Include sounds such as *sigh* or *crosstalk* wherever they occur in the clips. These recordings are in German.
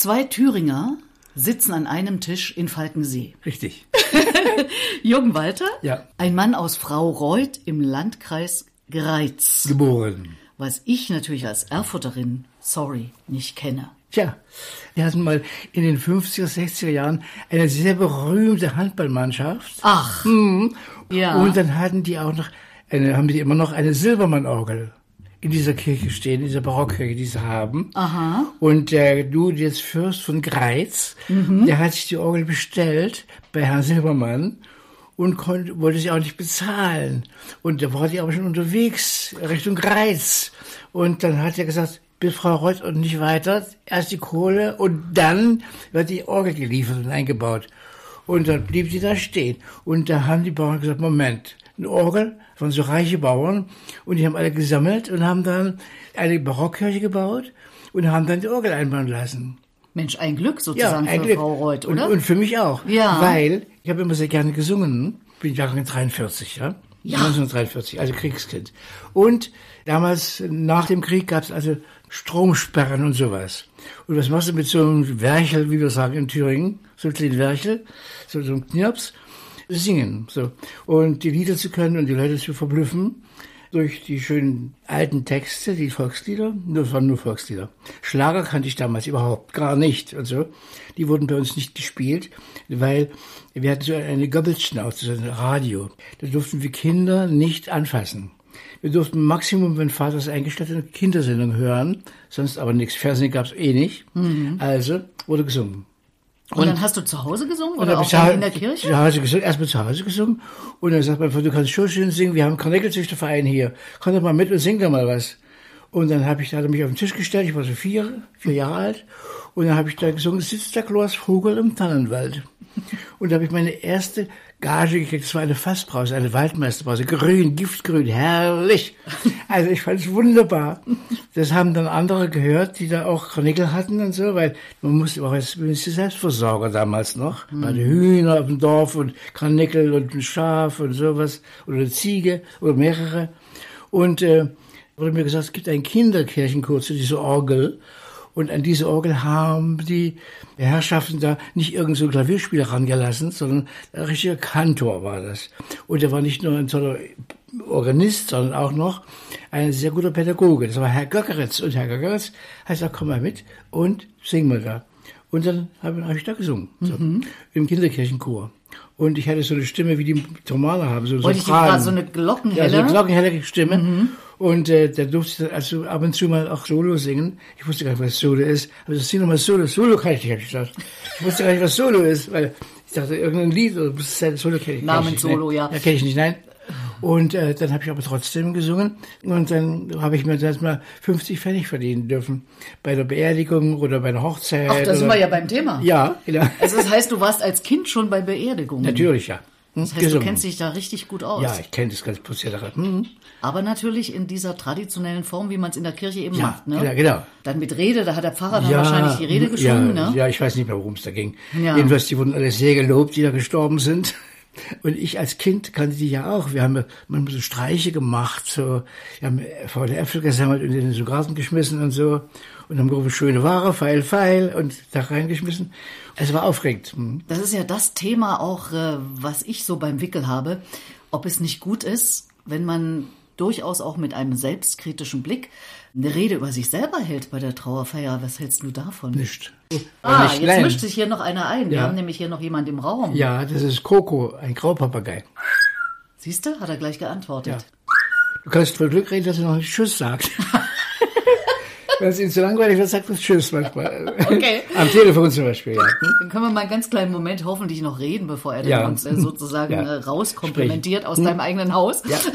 Zwei Thüringer sitzen an einem Tisch in Falkensee. Richtig. *laughs* Jürgen Walter, Ja. ein Mann aus Frau Reuth im Landkreis Greiz, Geboren. was ich natürlich als Erfurterin, sorry, nicht kenne. Tja, wir hatten mal in den 50er, 60er Jahren eine sehr berühmte Handballmannschaft. Ach, ja. Und dann hatten die auch noch, eine, haben die immer noch eine Silbermann-Orgel in dieser Kirche stehen, in dieser Barockkirche, die sie haben. Aha. Und der du jetzt Fürst von Greiz, der hat sich die Orgel bestellt bei Herrn Silbermann und konnte, wollte sie auch nicht bezahlen. Und da war die aber schon unterwegs Richtung Greiz. Und dann hat er gesagt, bis Frau Reuth und nicht weiter, erst die Kohle und dann wird die Orgel geliefert und eingebaut. Und dann blieb sie da stehen. Und da haben die Bauern gesagt, Moment, eine Orgel von so reiche Bauern. Und die haben alle gesammelt und haben dann eine Barockkirche gebaut und haben dann die Orgel einbauen lassen. Mensch, ein Glück sozusagen ein für Glück. Frau Reuth, oder? Und, und für mich auch. Ja. Weil ich habe immer sehr gerne gesungen. Bin Jahrgang 43, ja? Ja. 1943, also Kriegskind. Und damals, nach dem Krieg, gab es also Stromsperren und sowas. Und was machst du mit so einem Werchel, wie wir sagen in Thüringen? So ein kleinen Werchel, so, ein Knirps? Singen, so. Und die Lieder zu können und die Leute zu verblüffen durch die schönen alten Texte, die Volkslieder, das waren nur Volkslieder. Schlager kannte ich damals überhaupt gar nicht und so. Die wurden bei uns nicht gespielt, weil wir hatten so eine Goebbelsschnauze, so ein Radio. Da durften wir Kinder nicht anfassen. Wir durften Maximum, wenn Vater es eingestellt hat, eine Kindersendung hören, sonst aber nichts. Fernsehen gab es eh nicht. Also wurde gesungen. und, dann hast du zu Hause gesungen Und oder auch zu- in der Kirche? Zu Hause gesungen, erstmal zu Hause gesungen. Und dann sagt mein Vater, du kannst schon schön singen, wir haben einen Karnickelzüchterverein hier. Komm doch mal mit und sing da mal was. Und dann habe ich, da hat er mich auf den Tisch gestellt, ich war so vier, vier Jahre alt. Und dann habe ich da gesungen, sitzt der Klaus Vogel im Tannenwald. Und da habe ich meine erste Gage gekriegt. Das war eine Fassbrause, eine Waldmeisterbrause. Grün, giftgrün, herrlich. Also ich fand es wunderbar. Das haben dann andere gehört, die da auch Karnickel hatten und so, weil man musste auch als Selbstversorger damals noch. Man hatte Hühner auf dem Dorf und Karnickel und ein Schaf und sowas. Oder eine Ziege oder mehrere. Und äh, wurde mir gesagt, es gibt einen Kinderkirchenchor zu dieser Orgel. Und an diese Orgel haben die Herrschaften da nicht irgendein so Klavierspieler rangelassen, sondern ein richtiger Kantor war das. Und er war nicht nur ein toller Organist, sondern auch noch ein sehr guter Pädagoge. Das war Herr Göckeritz. Und Herr Göckeritz heißt auch, komm mal mit und sing mal da. Und dann habe hab ich da gesungen, so, im Kinderkirchenchor. Und ich hatte so eine Stimme, wie die Thomaner haben, so Wollte ich dir Sopran. gerade so eine Ja, so Glockenhelle? eine glockenhelle Stimme. Und äh, da durfte ich dann also ab und zu mal auch Solo singen. Ich wusste gar nicht, was Solo ist. Aber das sing doch mal Solo. Solo kann ich nicht, habe ich gesagt. Ich wusste gar nicht, was Solo ist, weil ich dachte, irgendein Lied oder Solo kenne ich Namen kenn ich nicht, Solo, ne? ja. Ja, kenne ich nicht, nein. Und äh, dann habe ich aber trotzdem gesungen. Und dann habe ich mir das mal 50 Pfennig verdienen dürfen. Bei der Beerdigung oder bei einer Hochzeit. Ach, da sind wir ja beim Thema. Ja, genau. Also das heißt, du warst als Kind schon bei Beerdigungen. Natürlich, ja. Das heißt, du gesungen. kennst dich da richtig gut aus. Ja, ich kenne das ganze Prozedere. Hm. Aber natürlich in dieser traditionellen Form, wie man es in der Kirche eben Ja, macht. Ne? genau, genau. Dann mit Rede, da hat der Pfarrer dann wahrscheinlich die Rede gesungen. ja, ne? ja, ich weiß nicht mehr, worum es da ging. Ja. Jedenfalls, die wurden alle sehr gelobt, die da gestorben sind. Und ich als Kind kannte die ja auch. Wir haben manchmal so Streiche gemacht, so, wir haben faule Äpfel gesammelt und in den so Garten geschmissen und so. Und haben gerufen, schöne Ware, Pfeil, Pfeil und da reingeschmissen. Es war aufregend. Hm. Das ist ja das Thema auch, äh, was ich so beim Wickel habe. Ob es nicht gut ist, wenn man durchaus auch mit einem selbstkritischen Blick eine Rede über sich selber hält bei der Trauerfeier. Was hältst du davon? Nicht. Ah, nicht jetzt mischt sich hier noch einer ein. Wir Ja. haben nämlich hier noch jemand im Raum. Ja, das ist Coco, ein Graupapagei. Siehst du? Hat er gleich geantwortet. Ja. Du kannst voll Glück reden, dass er noch nicht Tschüss sagt. *laughs* Wenn es ihm zu langweilig wird, sagt er Tschüss manchmal. Okay. *laughs* Am Telefon zum Beispiel, ja. Hm? Dann können wir mal einen ganz kleinen Moment hoffentlich noch reden, bevor er Ja. dann uns äh, sozusagen Ja. äh, rauskomplimentiert aus deinem eigenen Haus. Ja. *laughs*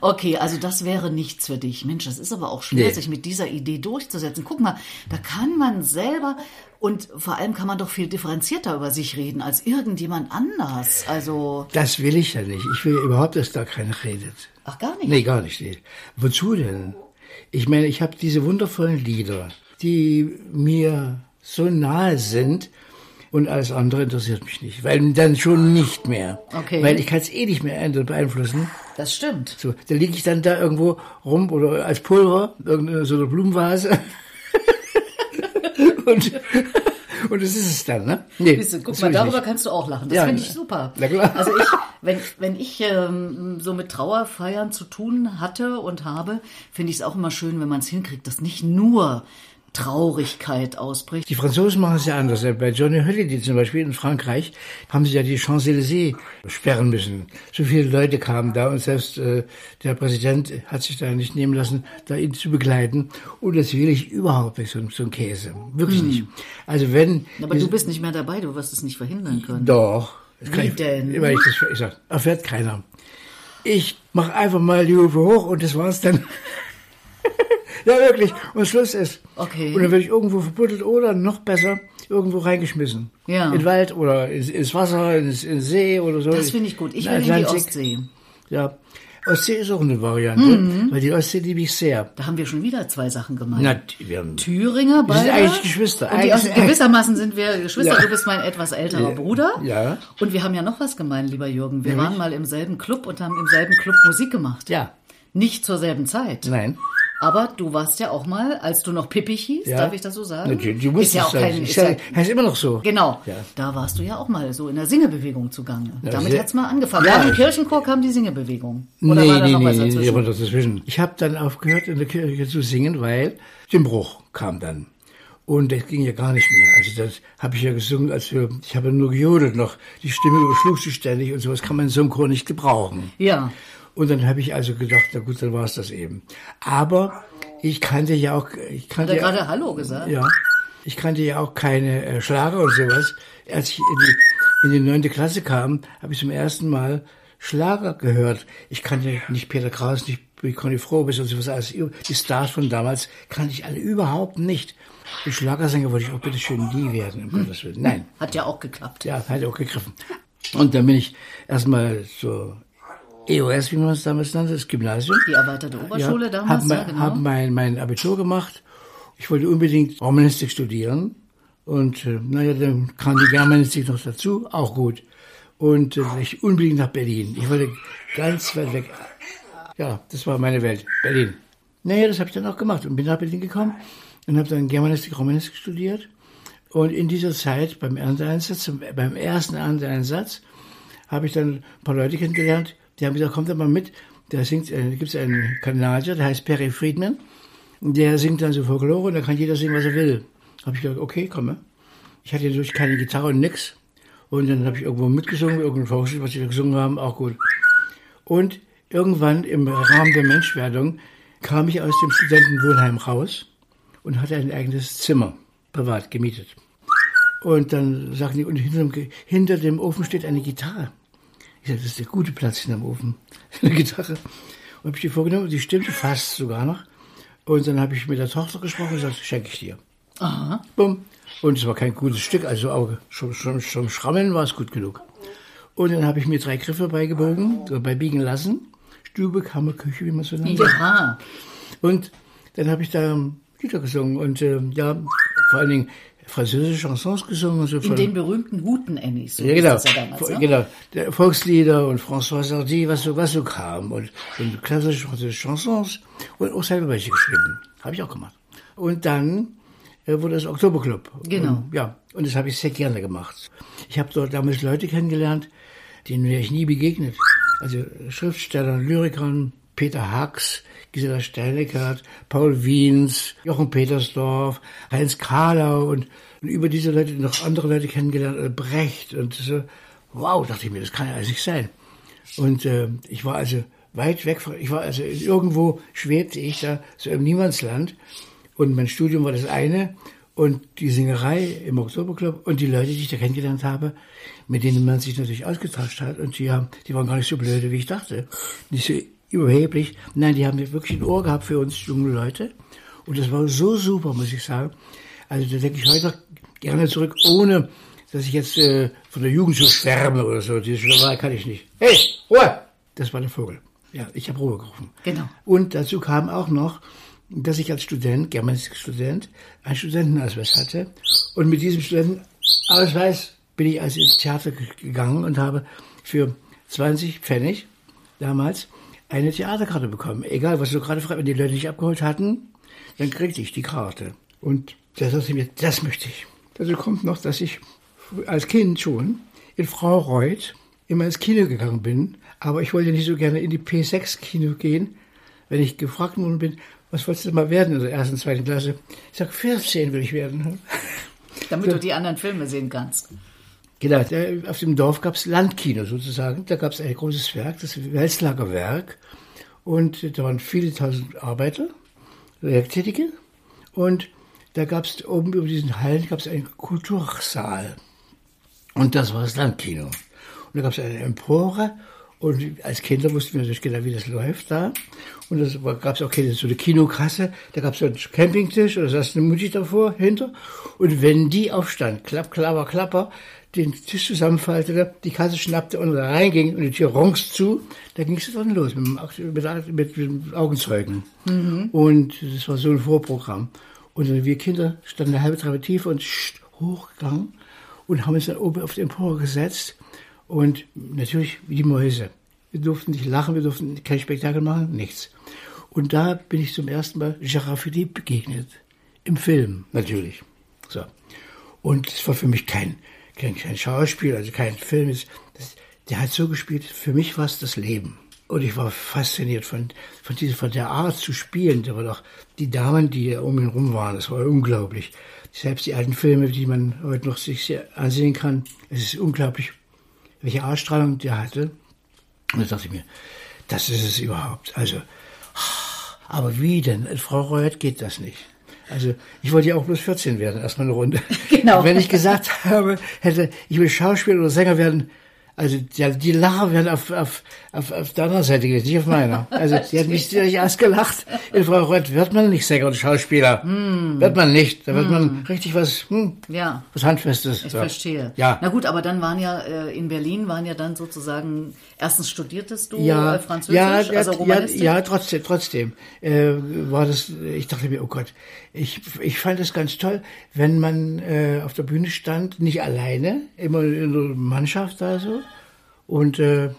Okay, also das wäre nichts für dich. Mensch, das ist aber auch schwer, Nee. sich mit dieser Idee durchzusetzen. Guck mal, da kann man selber und vor allem kann man doch viel differenzierter über sich reden als irgendjemand anders. Also, Das will ich ja nicht. Ich will überhaupt, dass da keiner redet. ach gar nicht. Nee, gar nicht. Nee. Wozu denn? Ich meine, ich habe diese wundervollen Lieder, die mir so nahe sind und alles andere interessiert mich nicht. Weil dann schon nicht mehr. Okay. Weil ich kann es eh nicht mehr beeinflussen. Das stimmt. So, da liege ich dann da irgendwo rum oder als Pulver, irgendeine so eine Blumenvase. *laughs* Und, und das ist es dann, ne? Nee, du, guck mal, darüber nicht. kannst du auch lachen. Das Ja, finde ich super. na klar. Also ich, *laughs* wenn, wenn ich ähm, so mit Trauerfeiern zu tun hatte und habe, finde ich es auch immer schön, wenn man es hinkriegt, dass nicht nur Traurigkeit ausbricht. Die Franzosen machen es ja anders. Bei Johnny Holiday zum Beispiel in Frankreich haben sie ja die Champs-Élysées sperren müssen. So viele Leute kamen da und selbst äh, der Präsident hat sich da nicht nehmen lassen, da ihn zu begleiten. Und das will ich überhaupt nicht, so, so ein Käse. Wirklich nicht. Also wenn... Aber du bist nicht mehr dabei, du wirst es nicht verhindern können. Doch. Das Wie ich, denn? Weil ich das ich sag, erfährt keiner. Ich mache einfach mal die Hufe hoch und das war's dann. Ja, wirklich. Und Schluss ist. Okay. Und dann werde ich irgendwo verbuddelt oder noch besser irgendwo reingeschmissen. Ja. In den Wald oder ins, Wasser, ins, ins See oder so. Das finde ich gut. Ich In will in die. Ostsee. Ja. Ostsee ist auch eine Variante, Mhm. weil die Ostsee liebe ich sehr. Da haben wir schon wieder zwei Sachen gemeint. Na, wir haben, Thüringer Wir sind beide. eigentlich Geschwister. Und die, gewissermaßen sind wir Geschwister. Ja. Du bist mein etwas älterer Bruder. Ja. Und wir haben ja noch was gemein, lieber Jürgen. Wir Nämlich? waren mal im selben Club und haben im selben Club Musik gemacht. ja, Nicht zur selben Zeit. nein. Aber du warst ja auch mal, als du noch Pippich hieß, Ja. darf ich das so sagen? Natürlich, du musst ist ja auch sagen. kein, ist ja, heißt immer noch so. Genau, Ja. da warst du ja auch mal so in der Singebewegung zugange. Damit hat's mal angefangen. Ja, Nach dem Kirchenchor kam die Singebewegung. Oder nee, war da nee, noch nee, was nee, dazwischen? aber dazwischen. Ich habe dann aufgehört, in der Kirche zu singen, weil der Bruch kam dann. Und das ging ja gar nicht mehr. Also das habe ich ja gesungen, als wir, ich habe nur gejodelt noch. Die Stimme überschlug sich ständig und sowas kann man in so einem Chor nicht gebrauchen. Ja, Und dann habe ich also gedacht, na gut, dann war es das eben. Aber ich kannte ja auch, ich hat kannte er ja, gerade Hallo gesagt? ja, ich kannte ja auch keine äh, Schlager und sowas. Als ich in die, in die neunte Klasse kam, habe ich zum ersten Mal Schlager gehört. Ich kannte nicht Peter Kraus, nicht Conny Frobis und sowas alles. Die Stars von damals kannte ich alle überhaupt nicht. Und Schlagersänger wollte ich auch bitte schön nie werden, um Gottes Willen. Nein. Hat ja auch geklappt. Ja, hat auch gegriffen. Und dann bin ich erstmal so EOS, wie man es damals nannte, das Gymnasium. Die erweiterte Oberschule Ja, damals, hab, ja, mein, genau. hab mein, mein Abitur gemacht. Ich wollte unbedingt Romanistik studieren. Und äh, naja, dann kam die Germanistik noch dazu, auch gut. Und äh, ich unbedingt nach Berlin. Ich wollte ganz weit weg. Ja, das war meine Welt, Berlin. Naja, das habe ich dann auch gemacht und bin nach Berlin gekommen und habe dann Germanistik, Romanistik studiert. Und in dieser Zeit beim Ernteeinsatz, beim ersten Ernteeinsatz, habe ich dann ein paar Leute kennengelernt, die haben gesagt, kommt doch mal mit. Da singt, äh, gibt es einen Kanadier, der heißt Perry Friedman. Der singt dann so Folklore und da kann jeder singen, was er will. Habe ich gesagt, okay, komme. Ich hatte natürlich keine Gitarre und nix. Und dann habe ich irgendwo mitgesungen, irgendein Volkslied, was sie da gesungen haben, auch gut. Und irgendwann im Rahmen der Menschwerdung kam ich aus dem Studentenwohnheim raus und hatte ein eigenes Zimmer, privat gemietet. Und dann sagten die, und hinter dem, hinter dem Ofen steht eine Gitarre. Ich das ist der gute Platz hinterm Ofen, *laughs* eine Gitarre. Und habe ich die vorgenommen, die stimmte fast sogar noch. Und dann habe ich mit der Tochter gesprochen und gesagt, schenke ich dir. Aha. Bumm. Und es war kein gutes Stück, also auch schon, schon, schon Schrammeln war es gut genug. Und dann habe ich mir drei Griffe beigebogen, so beibiegen lassen. Stube, Kammer, Küche, wie man so nennt. Ja. Und dann habe ich da Lieder gesungen und äh, ja, vor allen Dingen französische Chansons gesungen. Und so In von- den berühmten Huten-Emmys. So ja, genau. ja damals, ne? genau. Der Volkslieder und François Sardy, was so, was so kam. Und, und klassische französische Chansons. Und auch selber welche geschrieben. Habe ich auch gemacht. Und dann äh, wurde das Oktoberclub. Genau. Und, ja. Und das habe ich sehr gerne gemacht. Ich habe dort damals Leute kennengelernt, denen wäre ich nie begegnet. Also Schriftstellern, Lyrikern, Peter Hacks, Gisela Steineckert, Paul Wiens, Jochen Petersdorf, Heinz Kahlau und, und über diese Leute noch andere Leute kennengelernt, äh, Brecht und so. Wow, dachte ich mir, das kann ja alles nicht sein. Und äh, ich war also weit weg von, ich war also irgendwo schwebte ich da so im Niemandsland und mein Studium war das eine und die Singerei im Oktoberclub und die Leute, die ich da kennengelernt habe, mit denen man sich natürlich ausgetauscht hat und die haben, die waren gar nicht so blöde, wie ich dachte. Nicht so überheblich. Nein, die haben wirklich ein Ohr gehabt für uns junge Leute und das war so super, muss ich sagen. Also da denke ich heute noch gerne zurück, ohne dass ich jetzt äh, von der Jugend so schwärme oder so. Diese Schwärmerei kann ich nicht. Hey, Ruhe! Das war der Vogel. Ja, ich habe Ruhe gerufen. Genau. Und dazu kam auch noch, dass ich als Student, Germanistikstudent, einen Studentenausweis hatte. Und mit diesem Studentenausweis bin ich also ins Theater ge- gegangen und habe für 20 Pfennig damals eine Theaterkarte bekommen. Egal, was du gerade fragst, wenn die Leute dich abgeholt hatten, dann kriegte ich die Karte. Und da sagte ich mir, das möchte ich. Dazu kommt noch, dass ich als Kind schon in Frau Reuth immer ins Kino gegangen bin, aber ich wollte nicht so gerne in die P6-Kino gehen, wenn ich gefragt worden bin, was wolltest du mal werden in der ersten, zweiten Klasse? Ich sag, 14 will ich werden. *laughs* Damit so. du die anderen Filme sehen kannst. Genau, auf dem Dorf gab es Landkino sozusagen. Da gab es ein großes Werk, das Welslager Werk. Und da waren viele tausend Arbeiter, Werktätige. Und da gab es oben über diesen Hallen gab es einen Kultursaal. Und das war das Landkino. Und da gab es eine Empore und als Kinder wussten wir natürlich genau, wie das läuft da. Und es gab es auch keine, so eine Kinokasse, da gab es so einen Campingtisch, oder saß eine Mutti davor, hinter. Und wenn die aufstand, klapp, klapper, klapper, den Tisch zusammenfaltete, die Kasse schnappte und da reinging und die Tür ronks zu, da ging es dann los mit, mit, mit, mit Augenzeugen. Mhm. Und das war so ein Vorprogramm. Und wir Kinder standen eine halbe Treppe tief und hochgegangen und haben uns dann oben auf den Empore gesetzt und natürlich wie die Mäuse. Wir durften nicht lachen, wir durften kein Spektakel machen, nichts. Und da bin ich zum ersten Mal Gérard Philippe begegnet. Im Film, natürlich. So. Und es war für mich kein, kein, kein Schauspiel, also kein Film. Das, der hat so gespielt, für mich war es das Leben. Und ich war fasziniert von, von, dieser, von der Art zu spielen. Da waren auch die Damen, die um ihn rum waren, das war unglaublich. Selbst die alten Filme, die man heute noch sich ansehen kann, es ist unglaublich welche Ausstrahlung der hatte. Und da dachte ich mir, das ist es überhaupt. Also, aber wie denn? Frau Reuert geht das nicht. Also ich wollte ja auch bloß 14 werden, erstmal eine Runde. *laughs* Genau. Wenn ich gesagt habe, hätte, ich will Schauspieler oder Sänger werden, also die, die Lacher werden auf, auf, auf, auf deiner Seite gewesen, nicht auf meiner. Also *laughs* die hat mich ziemlich ausgelacht. In Frau Reuth wird man nicht Sänger und Schauspieler. Mm. Wird man nicht. Da wird mm. man hm. richtig was, hm, ja. was Handfestes. Ich so. verstehe. Ja. Na gut, aber dann waren ja äh, in Berlin waren ja dann sozusagen erstens studiertest du ja, äh, Französisch, ja, also Romanistik? Ja, ja, trotzdem, trotzdem äh, war das. Ich dachte mir, oh Gott, ich ich fand es ganz toll, wenn man äh, auf der Bühne stand, nicht alleine, immer in der Mannschaft da so und äh,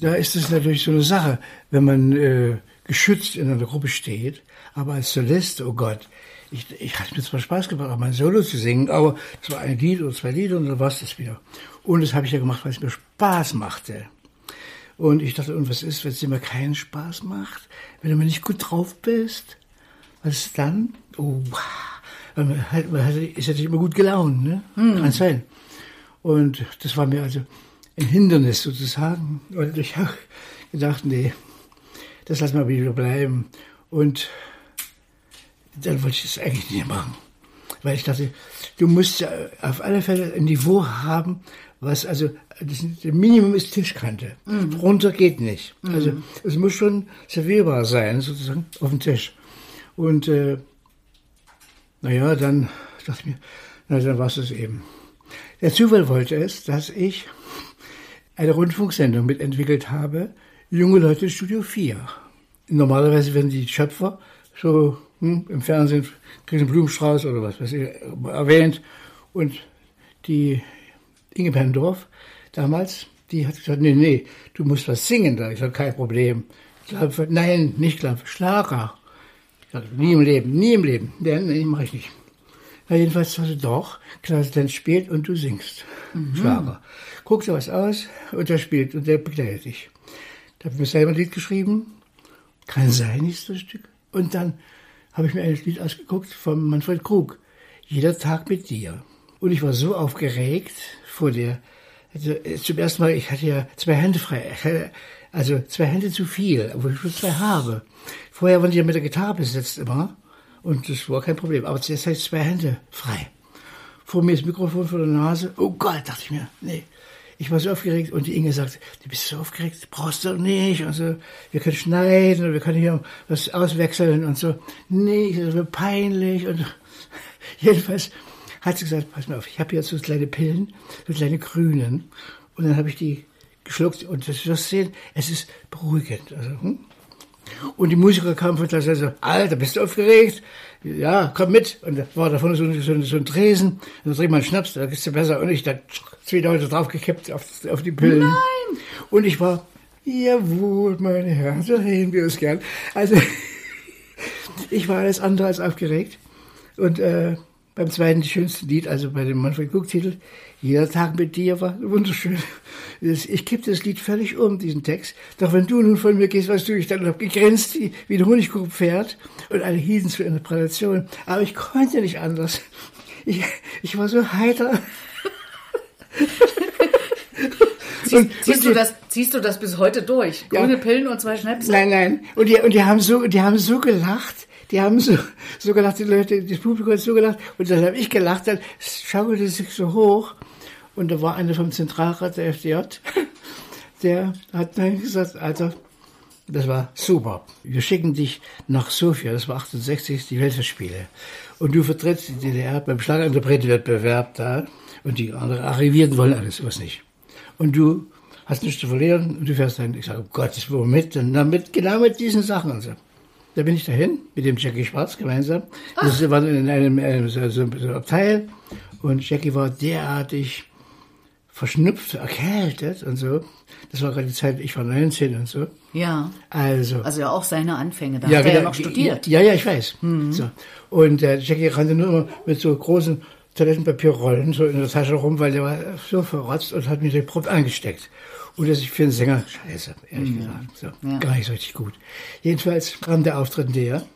da ist es natürlich so eine Sache, wenn man äh, geschützt in einer Gruppe steht, aber als Solist, oh Gott, ich, ich hatte mir zwar Spaß gemacht, auch mein Solo zu singen, aber es war ein Lied oder zwei Lieder und dann war es das wieder. Und das habe ich ja gemacht, weil es mir Spaß machte. Und ich dachte, und was ist, wenn es dir mal keinen Spaß macht? Wenn du mal nicht gut drauf bist? Was ist dann? Oh, man, halt, man ist ja nicht immer gut gelaunt, ne? Hm. Kann sein. Und das war mir also ein Hindernis sozusagen. Und ich habe gedacht, nee, das lass mal wieder bleiben. Und dann wollte ich das eigentlich nicht machen. Weil ich dachte, du musst ja auf alle Fälle ein Niveau haben, was also, das Minimum ist Tischkante. Mhm. Runter geht nicht. Mhm. Also es muss schon servierbar sein, sozusagen, auf dem Tisch. Und äh, naja, dann dachte ich mir, na dann war es es eben. Der Zufall wollte es, dass ich eine Rundfunksendung mitentwickelt habe, Junge Leute Studio 4. Normalerweise werden die Schöpfer so hm, im Fernsehen kriegen einen Blumenstrauß oder was weiß ich, erwähnt. Und die Inge Pendorf damals, die hat gesagt, nee, nee, du musst was singen da. Ich sage, kein Problem. Glaube, nein, nicht glaube, Schlager. Ich sage, nie im Leben, nie im Leben. Nee, nee, mache ich nicht. Na, jedenfalls doch, Klaus dann spielt und du singst. Mhm. Schlager. Guck dir was aus und der spielt und der begleitet dich. Da habe ich mir selber ein Lied geschrieben. Kann sein, ist das Stück. Und dann habe ich mir ein Lied ausgeguckt von Manfred Krug. Jeder Tag mit dir. Und ich war so aufgeregt vor der, also äh, zum ersten Mal, ich hatte ja zwei Hände frei. Also zwei Hände zu viel, obwohl ich schon zwei habe. Vorher waren die ja mit der Gitarre besetzt immer. Und das war kein Problem. Aber jetzt hatte ich zwei Hände frei. Vor mir das Mikrofon vor der Nase. Oh Gott, dachte ich mir. Nee. Ich war so aufgeregt und die Inge sagt, du bist so aufgeregt, brauchst du nicht und so. Wir können schneiden und wir können hier was auswechseln und so. Nee, das wird peinlich und *laughs* jedenfalls hat sie gesagt, pass mal auf, ich habe jetzt so kleine Pillen, so kleine grünen und dann habe ich die geschluckt und das wirst sehen, es ist beruhigend. Also, hm? Und die Musiker kamen von der Seite so, Alter, bist du aufgeregt? Ja, komm mit. Und da war da vorne so, so, so ein Tresen. Und da dreht man Schnaps, da ist du besser. Und ich da zwei Leute draufgekippt auf, auf die Pillen. Nein! Und ich war, jawohl, meine Herren, so reden wir uns gern. Also, *laughs* ich war alles andere als aufgeregt. Und äh, beim zweiten schönsten Lied, also bei dem Manfred Guck-Titel, jeder Tag mit dir war wunderschön. Ich kippte das Lied völlig um, diesen Text. Doch wenn du nun von mir gehst, weißt du, ich dann habe gegrinst wie, ein Honigkuchenpferd und alle hielten zur Interpretation. Aber ich konnte nicht anders. Ich, ich war so heiter. *laughs* Ziehst, ziehst, du das, ziehst du das bis heute durch? Grüne ja. Pillen und zwei Schnäpse? Nein, nein. Und die, und die haben so, die haben so gelacht. Die haben so, so gelacht, die Leute, das Publikum hat so gelacht. Und dann habe ich gelacht, dann schaukelte sich so hoch. Und da war einer vom Zentralrat der FDJ, *laughs* der hat dann gesagt, also, das war super. Wir schicken dich nach Sofia, das war 68, die Weltverspiele. Und du vertrittst die DDR beim Schlaginterpretenwettbewerb da. Und die anderen Arrivierten wollen alles was nicht. Und du hast nichts zu verlieren und du fährst dann. Ich sage, oh Gott, womit? Und dann mit, genau mit diesen Sachen und so. Da bin ich dahin mit dem Jackie Schwarz gemeinsam. Ach. Das war in einem, einem so, so, so Abteil und Jackie war derartig verschnupft, erkältet und so. Das war gerade die Zeit, ich war 19 und so. Ja. Also. Also ja auch seine Anfänge. Da ja, hat er ja noch studiert. Ja, ja, ich weiß. Mhm. So. Und äh, Jackie rannte nur immer mit so großen Toilettenpapierrollen so in der Tasche rum, weil der war so verrotzt und hat mich den prompt angesteckt. Und das ist für einen Sänger scheiße, ehrlich mhm. gesagt. So, ja. Gar nicht so richtig gut. Jedenfalls kam der Auftritt näher.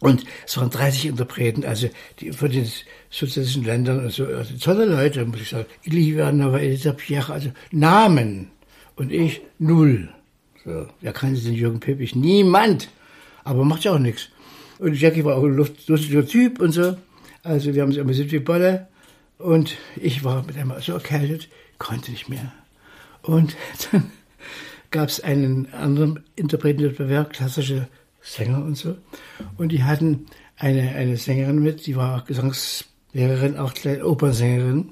Und es waren 30 Interpreten, also die von den sozialistischen Ländern, also, also tolle Leute, muss ich sagen. Ilivanova, Elisa Pierre, also Namen. Und ich null. So, wer kannte den Jürgen Pippich? Niemand. Aber macht ja auch nichts. Und Jackie war auch ein lustiger Typ und so. Also wir haben uns amüsiert wie Bolle. Und ich war mit einmal so erkältet, konnte nicht mehr. Und dann gab es einen anderen Interpretenwettbewerb, klassische Sänger und so. Und die hatten eine, eine Sängerin mit, die war auch Gesangslehrerin, auch Opernsängerin.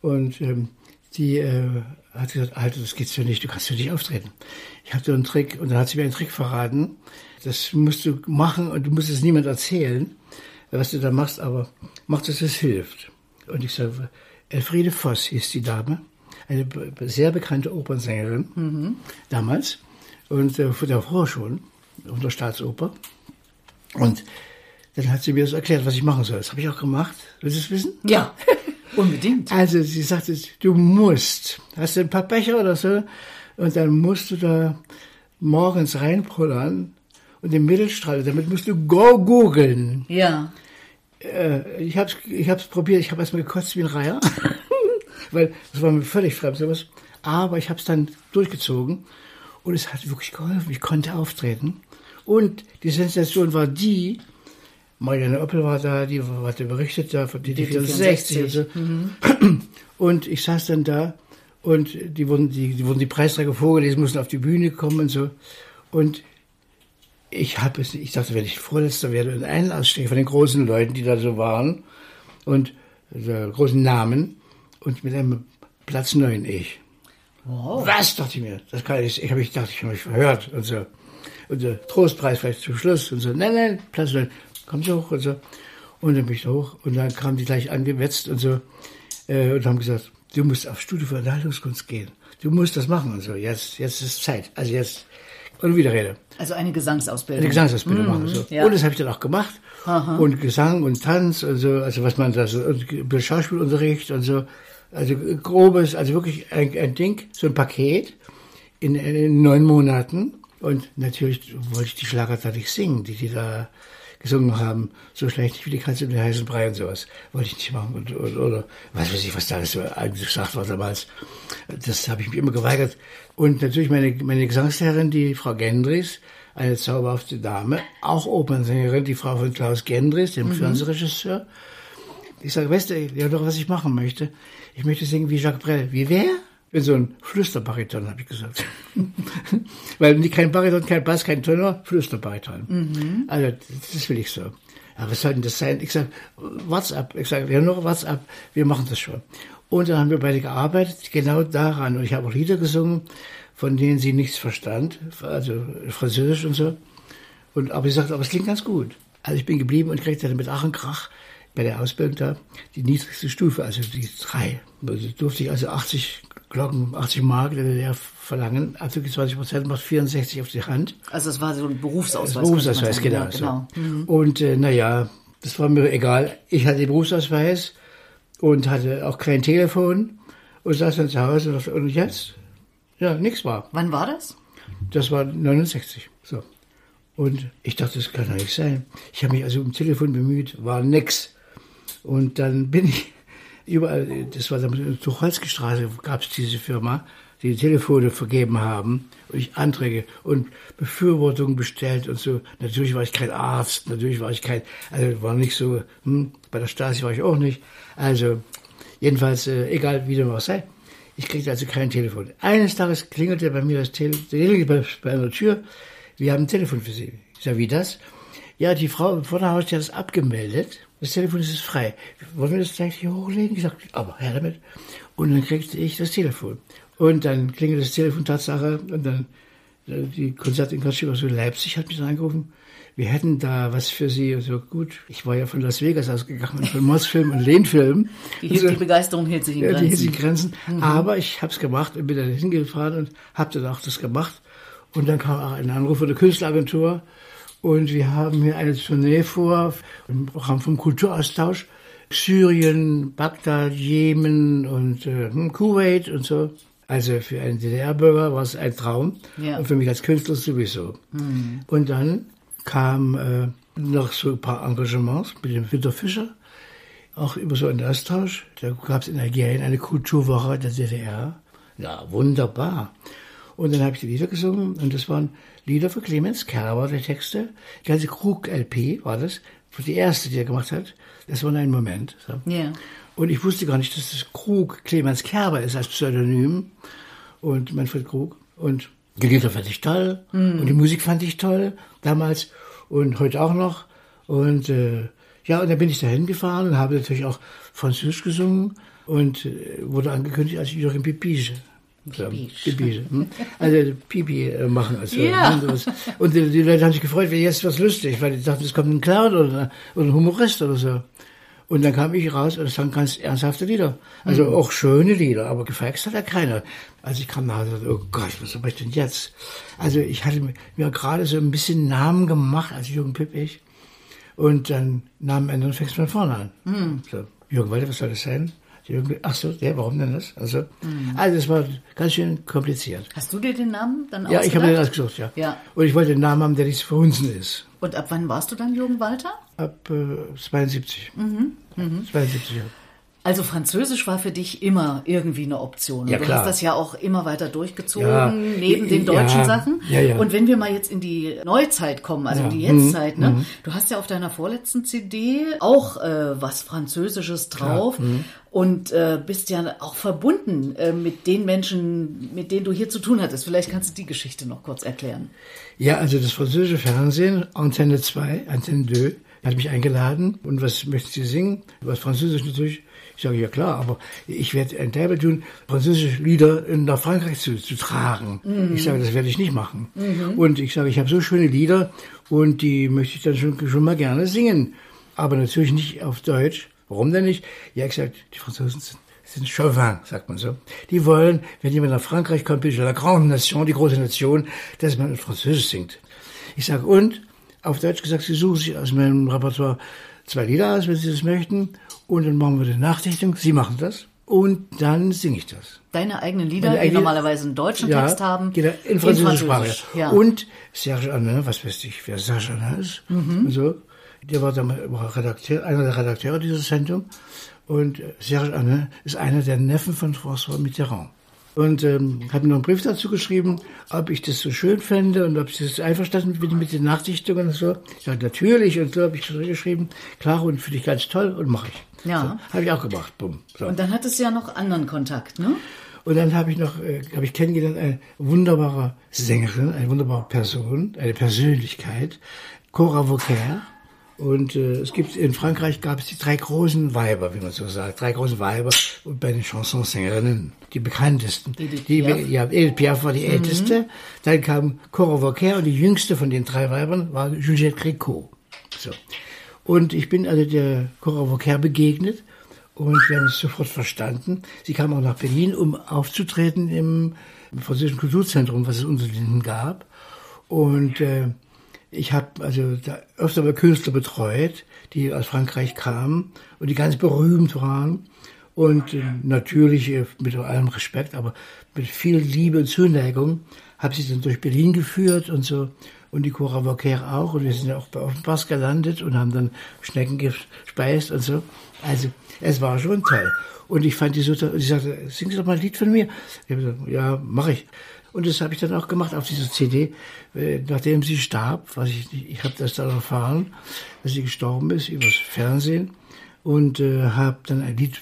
Und ähm, die äh, hat gesagt, Alter, das geht so nicht, du kannst so nicht auftreten. Ich hatte einen Trick und dann hat sie mir einen Trick verraten. Das musst du machen und du musst es niemand erzählen was du da machst, aber mach das, es hilft. Und ich sage, Elfriede Voss hieß die Dame, eine sehr bekannte Opernsängerin mhm. damals und äh, von der Frau schon, unter Staatsoper. Und dann hat sie mir das erklärt, was ich machen soll. Das habe ich auch gemacht. Willst du es wissen? Ja, *laughs* unbedingt. Also sie sagte, du musst, hast du ein paar Becher oder so, und dann musst du da morgens reinpullern und den Mittelstrahl, damit musst du go googeln. Ja äh, ich habe es ich hab's probiert, ich habe erstmal gekotzt wie ein Reiher, *laughs* weil das war mir völlig fremd sowas. Aber ich habe es dann durchgezogen und es hat wirklich geholfen. Ich konnte auftreten. Und die Sensation war die, Marianne Oppel war da, die hatte berichtet da von DD64 und so. Mhm. Und ich saß dann da und die wurden die, die wurden die Preisträger vorgelesen, mussten auf die Bühne kommen und so. Und ich habe es, ich dachte, wenn ich Vorletzter werde und einen ausstehe von den großen Leuten, die da so waren und so großen Namen und mit einem Platz neun ich. Wow. Was, dachte ich mir, das kann ich, ich habe ich gedacht, ich habe mich verhört und so. Und der Trostpreis vielleicht zum Schluss und so, nein, nein, Platz neun, komm so hoch und so. Und dann bin ich da hoch und dann kamen die gleich angewetzt und so äh, und haben gesagt, du musst auf Studio für Unterhaltungskunst gehen. Du musst das machen und so. Jetzt, jetzt ist Zeit. Also jetzt und Widerrede. Also eine Gesangsausbildung. Eine Gesangsausbildung mhm, machen. So. Ja. Und das habe ich dann auch gemacht. Aha. Und Gesang und Tanz und so, also was man da so, und Schauspielunterricht und so. Also grobes, also wirklich ein, ein Ding, so ein Paket in, in neun Monaten. Und natürlich wollte ich die Schlager nicht singen, die die da gesungen haben, so schlecht nicht wie die Katze mit dem heißen Brei und sowas. Wollte ich nicht machen. Und, oder, oder was weiß ich, was da alles eigentlich gesagt war damals. Das habe ich mich immer geweigert. Und natürlich meine, meine Gesangslehrerin, die Frau Gendris, eine zauberhafte Dame, auch Opernsängerin, die Frau von Klaus Gendris, dem mhm. Fernsehregisseur. Ich sage, weißt du, ja doch, was ich machen möchte. Ich möchte singen wie Jacques Brel. Wie wer? bin so ein Flüsterbariton, habe ich gesagt. *laughs* Weil kein Bariton, kein Bass, kein Tenor, Flüsterbariton. Mhm. Also das will ich so. Ja, was soll denn das sein? Ich sage, WhatsApp. Ich sage, ja, noch WhatsApp, wir machen das schon. Und dann haben wir beide gearbeitet, genau daran. Und ich habe auch Lieder gesungen, von denen sie nichts verstand, also Französisch und so. Und, aber sie sagte, aber es klingt ganz gut. Also ich bin geblieben und kriegte dann mit Ach und Krach bei der Ausbildung da die niedrigste Stufe, also die drei. Also durfte ich also 80 Glocken, 80 Mark der DDR verlangen. Also 20 Prozent macht 64 auf die Hand. Also es war so ein Berufsausweis. Berufsausweis, genau. genau. So. Mhm. Und äh, naja, Das war mir egal. Ich hatte den Berufsausweis und hatte auch kein Telefon und saß dann zu Hause und, dachte, und jetzt? Ja, nichts war. Wann war das? Das war 69. So. Und ich dachte, das kann doch nicht sein. Ich habe mich also um Telefon bemüht, war nix. Und dann bin ich *laughs* überall, das war damals in der Tucholsky Straße, gab es diese Firma, die, die Telefone vergeben haben und ich Anträge und Befürwortungen bestellt und so. Natürlich war ich kein Arzt, natürlich war ich kein, also war nicht so, hm, bei der Stasi war ich auch nicht. Also jedenfalls, äh, egal wie dem auch sei, ich kriegte also kein Telefon. Eines Tages klingelte bei mir das Telefon bei, bei einer Tür. Wir haben ein Telefon für Sie. Ich sage, wie das? Ja, die Frau vor der Haustür hat es abgemeldet. Das Telefon ist frei. Wollen wir das gleich hier hochlegen? Ich sagte, aber her damit. Und dann kriegte ich das Telefon. Und dann klingelt das Telefon Tatsache und dann äh, die Konzertinkassierer so Leipzig hat mich dann angerufen. Wir hätten da was für Sie. So gut, ich war ja von Las Vegas ausgegangen und von Mossfilm und Lehnfilm. Die, also, die Begeisterung hielt sich in Grenzen. Ja, die hielt sich in Grenzen. Mhm. Aber ich habe es gemacht und bin dann hingefahren und habe dann auch das gemacht. Und dann kam auch ein Anruf von der Künstleragentur. Und wir haben hier eine Tournee vor, im Rahmen vom Kulturaustausch. Syrien, Bagdad, Jemen und äh, Kuwait und so. Also für einen DDR-Bürger war es ein Traum ja. und für mich als Künstler sowieso. Mhm. Und dann kam äh, noch so ein paar Engagements mit dem Winter Fischer, auch über so einen Austausch. Da gab es in Algerien eine Kulturwoche der DDR. Ja, wunderbar. Und dann habe ich die Lieder gesungen und das waren Lieder für Clemens Kerber, der Texte. Die ganze Krug-LP war das, die erste, die er gemacht hat. Das war ein Moment. So. Yeah. Und ich wusste gar nicht, dass das Krug Clemens Kerber ist als Pseudonym und Manfred Krug. Und die Lieder fand ich toll mm. und die Musik fand ich toll damals und heute auch noch. Und äh, ja, und dann bin ich da hingefahren und habe natürlich auch Französisch gesungen und äh, wurde angekündigt als Jürgen Pipige. Pipige. Hm? Also Pipi äh, machen. Also, ja. Und die, die, Leute haben sich gefreut, wie jetzt was lustig, weil die dachten, es kommt ein Clown oder, oder ein Humorist oder so. Und dann kam ich raus und es waren ganz ernsthafte Lieder. Also mhm. auch schöne Lieder, aber gefeixt hat er keiner. Als ich kam nach Hause, oh Gott, was soll ich denn jetzt? Also ich hatte mir gerade so ein bisschen Namen gemacht als Jürgen Pippich. Und dann Namen ändern fängst von vorne an. Mhm. So, Jürgen Walter, was soll das sein? Ach so, ja, warum denn das? Also, mhm. also es war ganz schön kompliziert. Hast du dir den Namen dann Ja, ich habe den ausgesucht, ja. ja. Und ich wollte den Namen haben, der nicht verhunzen ist. Und ab wann warst du dann Jürgen Walter? Ab äh, 72. Mhm. Mhm. 72, ja. Also Französisch war für dich immer irgendwie eine Option. Ja, du klar. hast das ja auch immer weiter durchgezogen, ja, neben den deutschen ja, Sachen. Und wenn wir mal jetzt in die Neuzeit kommen, also in die Jetztzeit, mhm. ne? Mhm. Du hast ja auf deiner vorletzten CD auch äh, was Französisches drauf. Mhm. Und äh, bist ja auch verbunden äh, mit den Menschen, mit denen du hier zu tun hattest. Vielleicht kannst du die Geschichte noch kurz erklären. Ja, also das französische Fernsehen, Antenne 2, Antenne 2, hat mich eingeladen. Und was möchten Sie singen? Was Französisch natürlich ich sage, ja klar, aber ich werde ein Teil tun, französische Lieder nach Frankreich zu, zu tragen. Mhm. Ich sage, das werde ich nicht machen. Mhm. Und ich sage, ich habe so schöne Lieder und die möchte ich dann schon, schon mal gerne singen. Aber natürlich nicht auf Deutsch. Warum denn nicht? Ja, ich sage, die Franzosen sind sind Chauvin, sagt man so. Die wollen, wenn jemand nach Frankreich kommt, bitte la grande nation, die große Nation, dass man in Französisch singt. Ich sage, und? Auf Deutsch gesagt, sie suchen sich aus meinem Repertoire zwei Lieder aus, wenn sie das möchten. Und dann machen wir die Nachdichtung. Sie machen das. Und dann singe ich das. Deine eigenen Lieder, eigene, die normalerweise einen deutschen ja, Text haben. Genau, in französischer Sprache. Ja. Und Serge Anne, was weiß ich, wer Serge Anne ist. Mhm. Und so. Der war dann Redakteur, einer der Redakteure dieser Sendung. Und Serge Anne ist einer der Neffen von François Mitterrand und ähm, habe noch einen Brief dazu geschrieben, ob ich das so schön fände und ob ich das einverstanden bin mit den Nachdichtungen und so. Ich sage, natürlich und so habe ich geschrieben, klar und finde ich ganz toll und mache ich. Ja. So, habe ich auch gemacht, bumm. So. Und dann hattest du ja noch anderen Kontakt, ne? Und dann habe ich noch, äh, habe ich kennengelernt, eine wunderbare Sängerin, eine wunderbare Person, eine Persönlichkeit, Cora Vauquer. Und äh, es gibt in Frankreich gab es die drei großen Weiber, wie man so sagt, drei großen Weiber und bei den Chansonsängerinnen die bekanntesten. Edith die, Piaf. Ja, Edith Piaf war die mhm. älteste. Dann kam Cora Vauquer und die jüngste von den drei Weibern war Juliette Gréco. So. Und ich bin also der Cora Vauquer begegnet und wir haben es sofort verstanden. Sie kam auch nach Berlin, um aufzutreten im, im Französischen Kulturzentrum, was es unter denen gab. Und äh, Ich habe also öfter mal Künstler betreut, die aus Frankreich kamen und die ganz berühmt waren. Und äh, natürlich äh, mit allem Respekt, aber mit viel Liebe und Zuneigung habe sie dann durch Berlin geführt und so. Und die Cora Vauquer auch. Und wir sind ja auch bei Offenbach gelandet und haben dann Schnecken gespeist und so. Also, es war schon toll. Und ich fand die so, toll. sie sagte, singst du doch mal ein Lied von mir? Ich habe gesagt, ja, mache ich. Und das habe ich dann auch gemacht auf dieser CD, äh, nachdem sie starb, was ich, ich habe das dann erfahren, dass sie gestorben ist übers Fernsehen und äh, habe dann ein Lied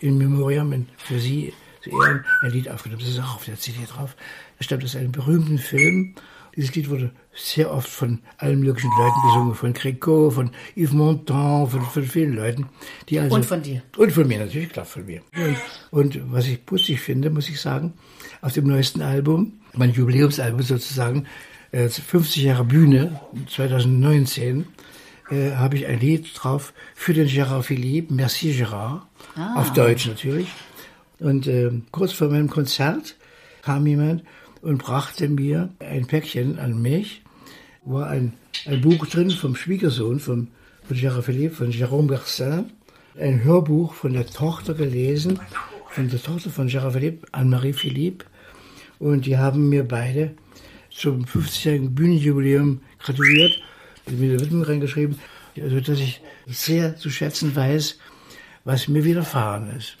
in Memoriam für sie zu Ehren ein Lied aufgenommen. Das ist auch auf der CD drauf. Da stammt aus einem berühmten Film. Dieses Lied wurde sehr oft von allen möglichen Leuten gesungen, von Créco, von Yves Montand, von, von vielen Leuten. Die also, und von dir. Und von mir natürlich, klar, von mir. Und, und was ich putzig finde, muss ich sagen, auf dem neuesten Album, mein Jubiläumsalbum sozusagen, 50 äh, Jahre Bühne 2019, äh, habe ich ein Lied drauf für den Gérard Philippe, Merci Gérard, ah. auf Deutsch natürlich. Und äh, kurz vor meinem Konzert kam jemand und brachte mir ein Päckchen an mich, war ein, ein Buch drin vom Schwiegersohn von, von Gérard Philippe, von Jérôme Garcin, ein Hörbuch von der Tochter gelesen, von der Tochter von Gérard Philippe, Anne-Marie Philippe. Und die haben mir beide zum 50-jährigen Bühnenjubiläum gratuliert. Mir eine Widmung reingeschrieben, also dass ich sehr zu schätzen weiß, was mir widerfahren ist.